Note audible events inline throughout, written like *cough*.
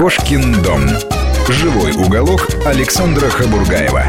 Кошкин дом. Живой уголок Александра Хабургаева.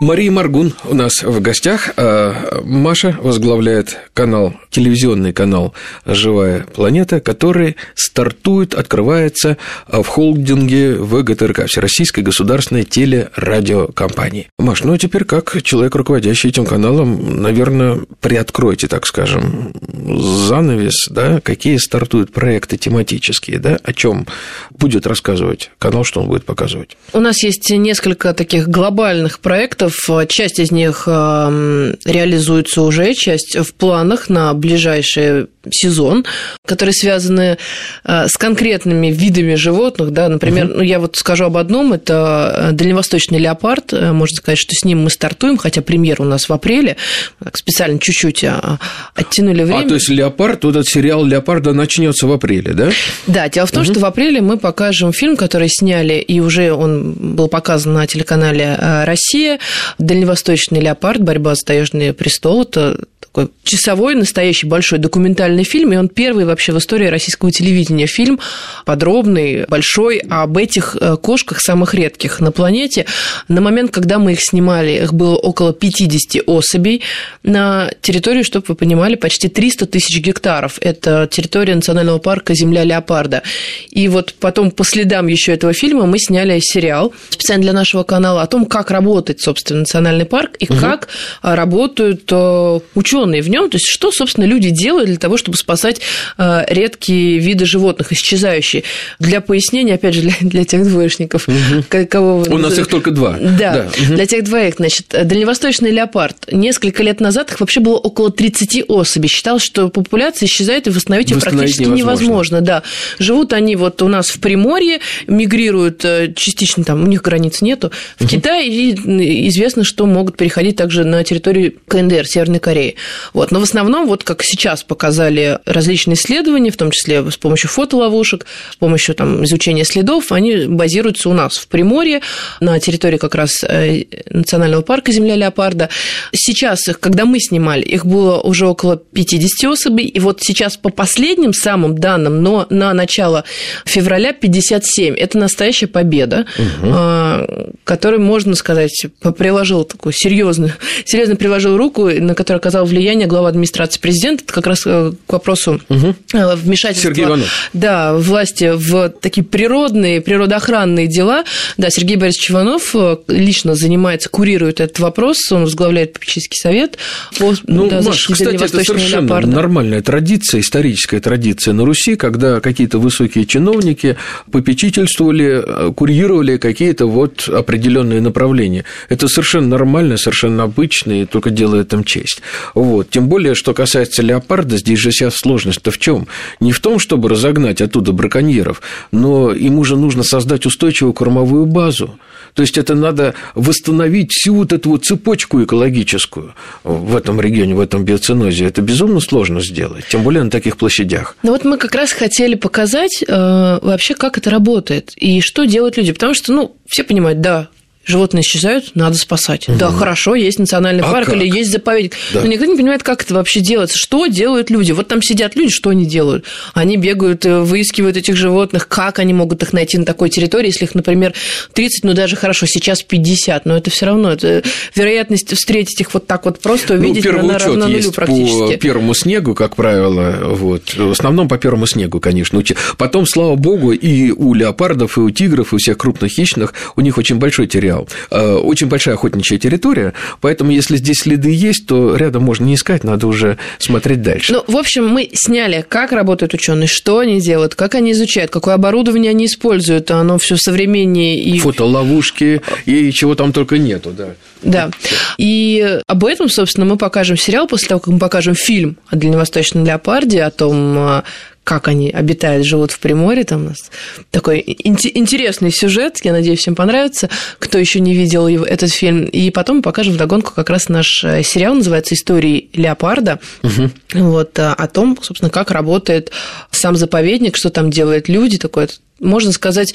Мария Маргун у нас в гостях. А Маша возглавляет канал, телевизионный канал «Живая планета», который стартует, открывается в холдинге ВГТРК, Всероссийской государственной телерадиокомпании. Маш, ну а теперь как человек, руководящий этим каналом, наверное, приоткройте, так скажем, занавес, да, какие стартуют проекты тематические, да, о чем будет рассказывать канал, что он будет показывать? У нас есть несколько таких глобальных проектов, проектов. Часть из них эм, реализуется уже, часть в планах на ближайший сезон, которые связаны э, с конкретными видами животных. Да? Например, угу. ну, я вот скажу об одном, это э, дальневосточный леопард. Э, можно сказать, что с ним мы стартуем, хотя премьер у нас в апреле. Так, специально чуть-чуть а, оттянули время. А, то есть леопард, вот этот сериал «Леопарда» начнется в апреле, да? Да, дело в том, угу. что в апреле мы покажем фильм, который сняли, и уже он был показан на телеканале «Россия», «Дальневосточный леопард. Борьба за таежный престол». Это такой часовой, настоящий большой документальный фильм, и он первый вообще в истории российского телевидения фильм, подробный, большой, об этих э, кошках самых редких на планете. На момент, когда мы их снимали, их было около 50 особей на территории, чтобы вы понимали, почти 300 тысяч гектаров. Это территория национального парка «Земля леопарда». И вот потом по следам еще этого фильма мы сняли сериал специально для нашего канала о том, как работает, собственно, национальный парк и угу. как работают э, ученые ученые в нем, то есть что, собственно, люди делают для того, чтобы спасать э, редкие виды животных, исчезающие. Для пояснения, опять же, *laughs* для, для тех двоечников, угу. кого вы... У нас их только два. Да, да. Угу. для тех двоих, значит, дальневосточный леопард. Несколько лет назад их вообще было около 30 особей. Считалось, что популяция исчезает, и восстановить, ее практически невозможно. невозможно. Да. Живут они вот у нас в Приморье, мигрируют э, частично, там у них границ нету, в угу. Китае, и известно, что могут переходить также на территорию КНДР, Северной Кореи. Вот. Но в основном, вот как сейчас показали различные исследования, в том числе с помощью фотоловушек, с помощью там, изучения следов, они базируются у нас в Приморье, на территории как раз э, национального парка «Земля леопарда». Сейчас их, когда мы снимали, их было уже около 50 особей, и вот сейчас по последним самым данным, но на начало февраля 57. Это настоящая победа, угу. которой, можно сказать, приложил такую серьезную, *laughs* серьезно приложил руку, на которую оказал влияние влияние глава администрации президента, это как раз э, к вопросу угу. вмешательства Сергей Иванов. Да, власти в такие природные, природоохранные дела. Да, Сергей Борисович Иванов э, лично занимается, курирует этот вопрос, он возглавляет попечительский совет по ну, да, Маш, кстати, это совершенно леопарда. нормальная традиция, историческая традиция на Руси, когда какие-то высокие чиновники попечительствовали, курировали какие-то вот определенные направления. Это совершенно нормально, совершенно обычно, и только делает им честь. Вот. Тем более, что касается леопарда, здесь же вся сложность-то в чем? Не в том, чтобы разогнать оттуда браконьеров, но ему же нужно создать устойчивую кормовую базу. То есть это надо восстановить всю вот эту вот цепочку экологическую в этом регионе, в этом биоцинозе. Это безумно сложно сделать, тем более на таких площадях. Ну вот мы как раз хотели показать э, вообще, как это работает и что делают люди. Потому что, ну, все понимают, да, животные исчезают, надо спасать. Угу. Да, хорошо, есть национальный а парк как? или есть заповедник. Да. Но никто не понимает, как это вообще делается. Что делают люди? Вот там сидят люди, что они делают? Они бегают, э, выискивают этих животных, как они могут их найти на такой территории, если их, например, 30, ну даже хорошо, сейчас 50, но это все равно, это вероятность встретить их вот так вот просто ну, увидеть ну, на, равно нулю практически. по первому снегу, как правило, вот, в основном по первому снегу, конечно. Потом, слава богу, и у леопардов, и у тигров, и у всех крупных хищных у них очень большой терриал э, очень большая охотничья территория, поэтому если здесь следы есть, то рядом можно не искать, надо уже смотреть дальше. Ну, в общем, мы сняли, как работают ученые, что они делают, как они изучают, какое оборудование они используют, оно все современнее и... Фотоловушки и чего там только нету, да. Да. И об этом, собственно, мы покажем сериал после того, как мы покажем фильм о дальневосточном леопарде, о том, э, как они обитают, живут в Приморье. Там у нас такой интересный сюжет, я надеюсь, всем понравится, кто еще не видел его, этот фильм. И потом мы покажем вдогонку как раз наш э, сериал, называется «Истории леопарда», угу. вот, э, о том, собственно, как работает сам заповедник, что там делают люди, такой можно сказать,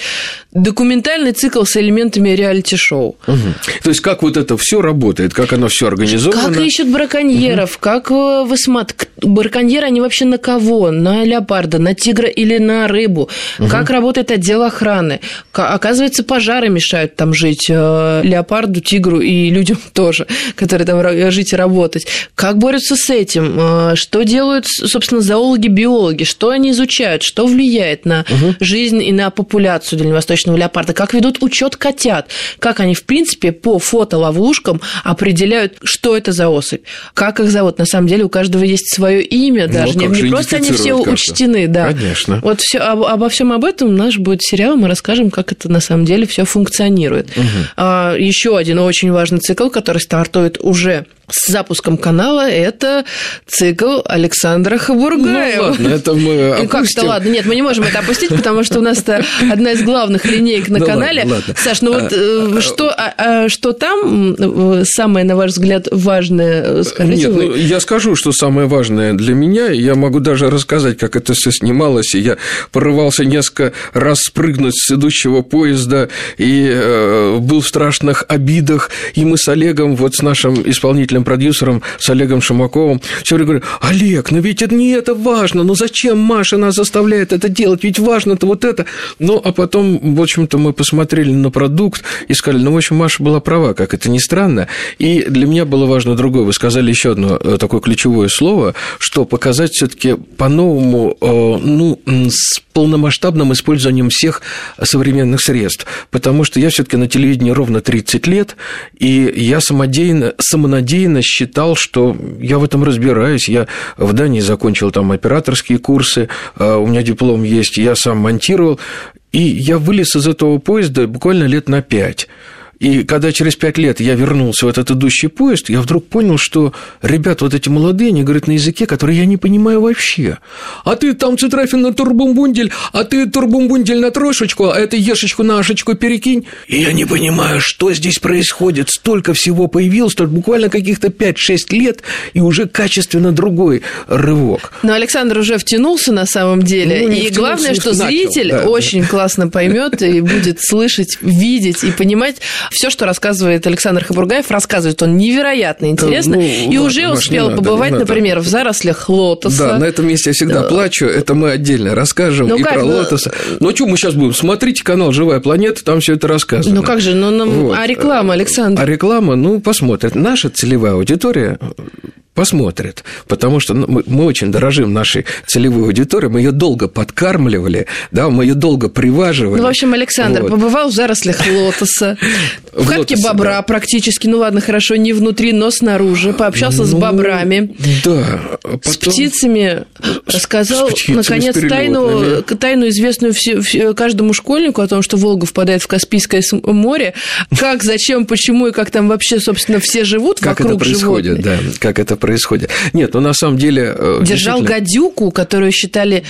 документальный цикл с элементами реалити-шоу. Угу. То есть, как вот это все работает, как оно все организовано? Как ищут браконьеров, угу. как э, высмат... Браконьеры, они вообще на кого? На леопарда, на тигра или на рыбу? Угу. Как работает отдел охраны? Оказывается, пожары мешают там жить э, леопарду, тигру и людям *laughs* тоже, которые там жить и работать. Как борются с этим? Э, что делают, собственно, зоологи, биологи? Что они изучают? Что влияет на угу. жизнь и на популяцию дальневосточного леопарда? Как ведут учет котят? Как они, в принципе, по фотоловушкам определяют, что это за особь? Как их зовут? На самом деле у каждого есть свое имя, даже ну, не, не просто они все учтены, да. Конечно. Вот все, об, обо всем об этом наш будет сериал, мы расскажем, как это на самом деле все функционирует. Угу. А, еще один очень важный цикл, который стартует уже с запуском канала это цикл Александра Хабургаева. Ну, ладно, это мы опустим. Как-то ладно, нет, мы не можем это опустить, потому что у нас это одна из главных линеек на ну, канале. Саш, ну вот а, что, а, а, что там самое, на ваш взгляд, важное, скажите Нет? Ну, я скажу, что самое важное для меня, я могу даже рассказать, как это все снималось, и я порывался несколько раз спрыгнуть с идущего поезда, и э, был в страшных обидах, и мы с Олегом, вот с нашим исполнительным продюсером, с Олегом Шумаковым, все время говорю, Олег, ну ведь это не это важно, ну зачем Маша нас заставляет это делать, ведь важно-то вот это. Ну, а потом, в общем-то, мы посмотрели на продукт и сказали, ну, в общем, Маша была права, как это ни странно. И для меня было важно другое. Вы сказали еще одно э, такое ключевое слово, что показать все таки по-новому, э, ну, с полномасштабным использованием всех современных средств, потому что я все таки на телевидении ровно 30 лет, и я самодеянно, самонадеянно считал, что я в этом разбираюсь, я в Дании закончил там операторские курсы, а у меня диплом есть, я сам монтировал, и я вылез из этого поезда буквально лет на пять. И когда через пять лет я вернулся в этот идущий поезд, я вдруг понял, что ребята вот эти молодые, они говорят на языке, который я не понимаю вообще. А ты там цитрафин на турбумбундель, а ты турбумбундель на трошечку, а это ешечку на ашечку перекинь. И я не понимаю, что здесь происходит. Столько всего появилось, тут буквально каких-то 5-6 лет, и уже качественно другой рывок. Но Александр уже втянулся на самом деле. Ну, и главное, что начал, зритель да. очень классно поймет и будет слышать, видеть и понимать, все, что рассказывает Александр Хабургаев, рассказывает он невероятно интересно. Ну, и ладно, уже успел надо, побывать, например, в зарослях лотоса. Да, на этом месте я всегда да. плачу. Это мы отдельно расскажем ну, и как? про лотоса. Ну, что мы сейчас будем? Смотрите канал «Живая планета», там все это рассказано. Ну, как же? Ну, нам... вот. А реклама, Александр? А реклама, ну, посмотрит. Наша целевая аудитория посмотрят, потому что ну, мы, мы очень дорожим нашей целевой аудиторией, мы ее долго подкармливали, да, мы ее долго приваживали. Ну, в общем, Александр вот. побывал в зарослях лотоса, *laughs* в хатке бобра практически, ну ладно, хорошо, не внутри, но снаружи, пообщался с ну, бобрами, да, с птицами, рассказал, наконец, тайну, тайну известную каждому школьнику о том, что Волга впадает в Каспийское море, как, зачем, почему и как там вообще, собственно, все живут как вокруг это происходит, да, как это происходит. Нет, ну на самом деле... Э, Держал гадюку, которую считали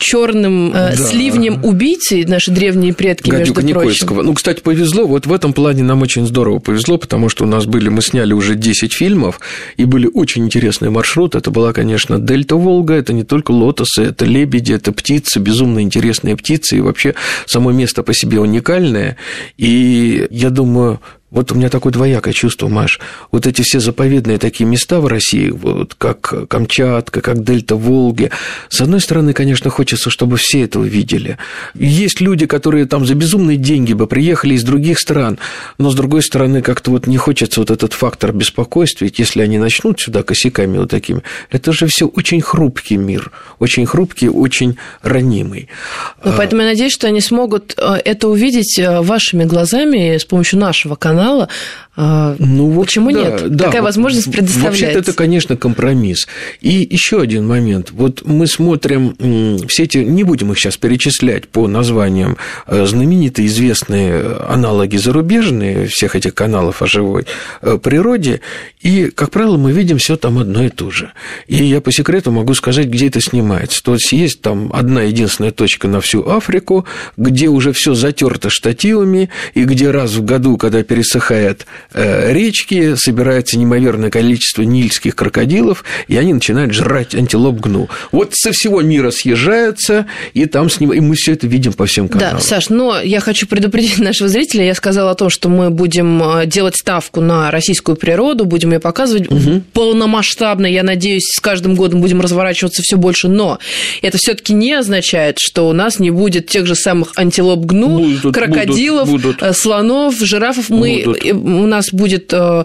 черным э, да. сливнем убийцы наши древние предки, Гадюка между прочим. Никольского. Ну, кстати, повезло. Вот в этом плане нам очень здорово повезло, потому что у нас были, мы сняли уже 10 фильмов, и были очень интересные маршруты. Это была, конечно, Дельта Волга, это не только лотосы, это лебеди, это птицы, безумно интересные птицы, и вообще само место по себе уникальное. И я думаю, вот у меня такое двоякое чувство, Маш. Вот эти все заповедные такие места в России, вот как Камчатка, как Дельта Волги. С одной стороны, конечно, хочется, чтобы все это увидели. Есть люди, которые там за безумные деньги бы приехали из других стран, но с другой стороны, как-то вот не хочется вот этот фактор беспокойства, ведь если они начнут сюда косяками вот такими, это же все очень хрупкий мир, очень хрупкий, очень ранимый. Ну, поэтому я надеюсь, что они смогут э, это увидеть э, вашими глазами с помощью нашего канала канала. А, ну, вот, Почему да, нет? Да, Такая возможность предоставляется. Вообще это, конечно, компромисс. И еще один момент. Вот мы смотрим все эти, не будем их сейчас перечислять по названиям, э, знаменитые известные аналоги зарубежные всех этих каналов о живой э, природе, и, как правило, мы видим все там одно и то же. И я по секрету могу сказать, где это снимается. То есть есть там одна единственная точка на всю Африку, где уже все затерто штативами, и где раз в году, когда пересадка пересыхают э, речки, собирается неимоверное количество нильских крокодилов, и они начинают жрать антилоп гну. Вот со всего мира съезжаются, и там с ним, и мы все это видим по всем каналам. Да, Саш, но я хочу предупредить *laughs* нашего зрителя, я сказала о том, что мы будем э, делать ставку на российскую природу, будем ее показывать угу. полномасштабно, я надеюсь, с каждым годом будем разворачиваться все больше, но это все-таки не означает, что у нас не будет тех же самых антилоп гну, будут, крокодилов, будут, будут. Э, слонов, жирафов. Мы, у нас будет э,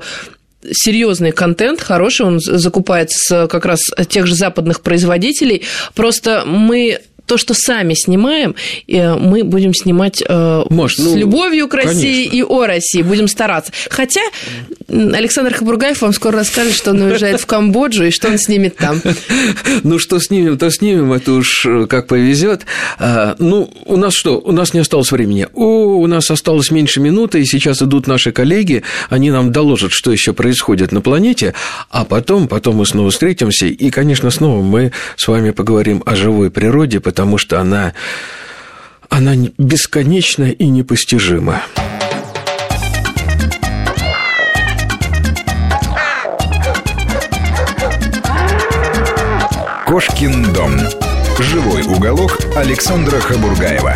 серьезный контент, хороший, он закупается как раз тех же западных производителей. Просто мы то, что сами снимаем, э, мы будем снимать э, Маш, с ну, любовью к России конечно. и о России, будем стараться. Хотя Александр Хабургаев вам скоро расскажет, что он уезжает в Камбоджу и что он снимет там. *laughs* Ну, что снимем, то снимем, это уж э, как повезет. А, ну, у нас что? У нас не осталось времени. О, у нас осталось меньше минуты, и сейчас идут наши коллеги, они нам доложат, что еще происходит на планете, а потом, потом мы снова встретимся, и, конечно, снова мы с вами поговорим о живой природе, потому что она, она бесконечна и непостижима. Кошкин дом. Живой уголок Александра Хабургаева.